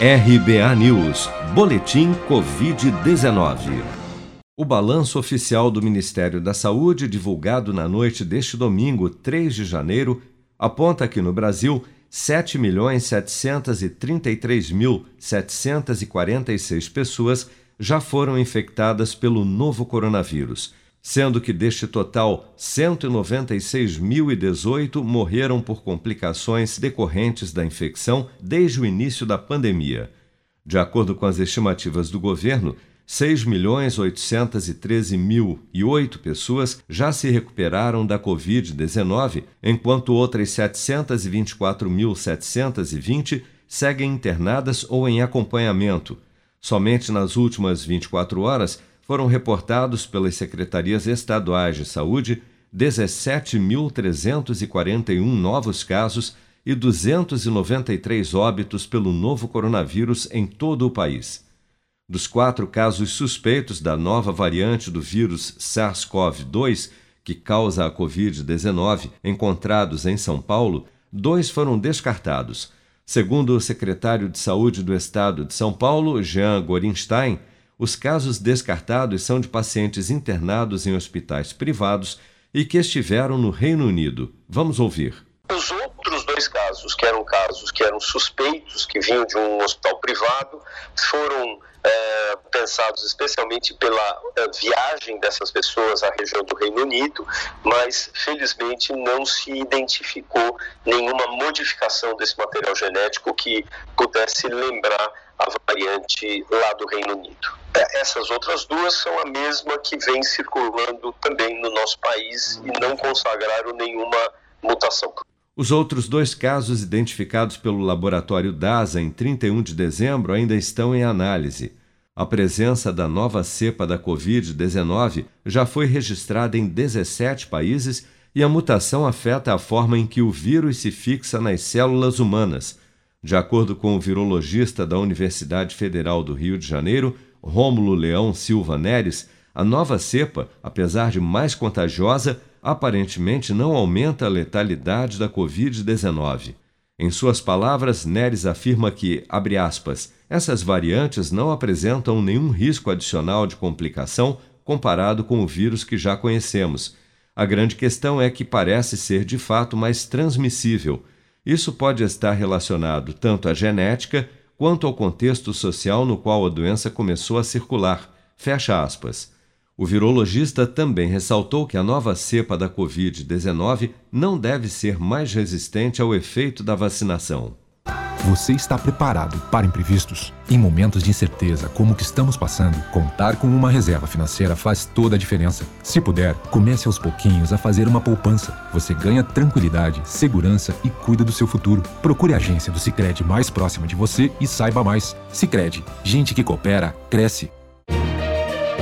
RBA News, Boletim Covid-19. O balanço oficial do Ministério da Saúde, divulgado na noite deste domingo, 3 de janeiro, aponta que no Brasil 7.733.746 pessoas já foram infectadas pelo novo coronavírus sendo que deste total 196.018 morreram por complicações decorrentes da infecção desde o início da pandemia. De acordo com as estimativas do governo, 6.813.008 pessoas já se recuperaram da Covid-19, enquanto outras 724.720 seguem internadas ou em acompanhamento. Somente nas últimas 24 horas, foram reportados pelas secretarias estaduais de saúde 17.341 novos casos e 293 óbitos pelo novo coronavírus em todo o país. Dos quatro casos suspeitos da nova variante do vírus SARS-CoV-2, que causa a Covid-19, encontrados em São Paulo, dois foram descartados. Segundo o secretário de Saúde do Estado de São Paulo, Jean Gorinstein, os casos descartados são de pacientes internados em hospitais privados e que estiveram no Reino Unido. Vamos ouvir. Eram suspeitos, que vinham de um hospital privado, foram é, pensados especialmente pela é, viagem dessas pessoas à região do Reino Unido, mas felizmente não se identificou nenhuma modificação desse material genético que pudesse lembrar a variante lá do Reino Unido. É, essas outras duas são a mesma que vem circulando também no nosso país e não consagraram nenhuma mutação. Os outros dois casos identificados pelo laboratório DASA em 31 de dezembro ainda estão em análise. A presença da nova cepa da Covid-19 já foi registrada em 17 países e a mutação afeta a forma em que o vírus se fixa nas células humanas. De acordo com o virologista da Universidade Federal do Rio de Janeiro, Rômulo Leão Silva Neres, a nova cepa, apesar de mais contagiosa, aparentemente não aumenta a letalidade da Covid-19. Em suas palavras, Neres afirma que, abre aspas, essas variantes não apresentam nenhum risco adicional de complicação comparado com o vírus que já conhecemos. A grande questão é que parece ser de fato mais transmissível. Isso pode estar relacionado tanto à genética quanto ao contexto social no qual a doença começou a circular. Fecha aspas. O virologista também ressaltou que a nova cepa da Covid-19 não deve ser mais resistente ao efeito da vacinação. Você está preparado para imprevistos? Em momentos de incerteza como o que estamos passando, contar com uma reserva financeira faz toda a diferença. Se puder, comece aos pouquinhos a fazer uma poupança. Você ganha tranquilidade, segurança e cuida do seu futuro. Procure a agência do Sicredi mais próxima de você e saiba mais. Sicredi, gente que coopera cresce.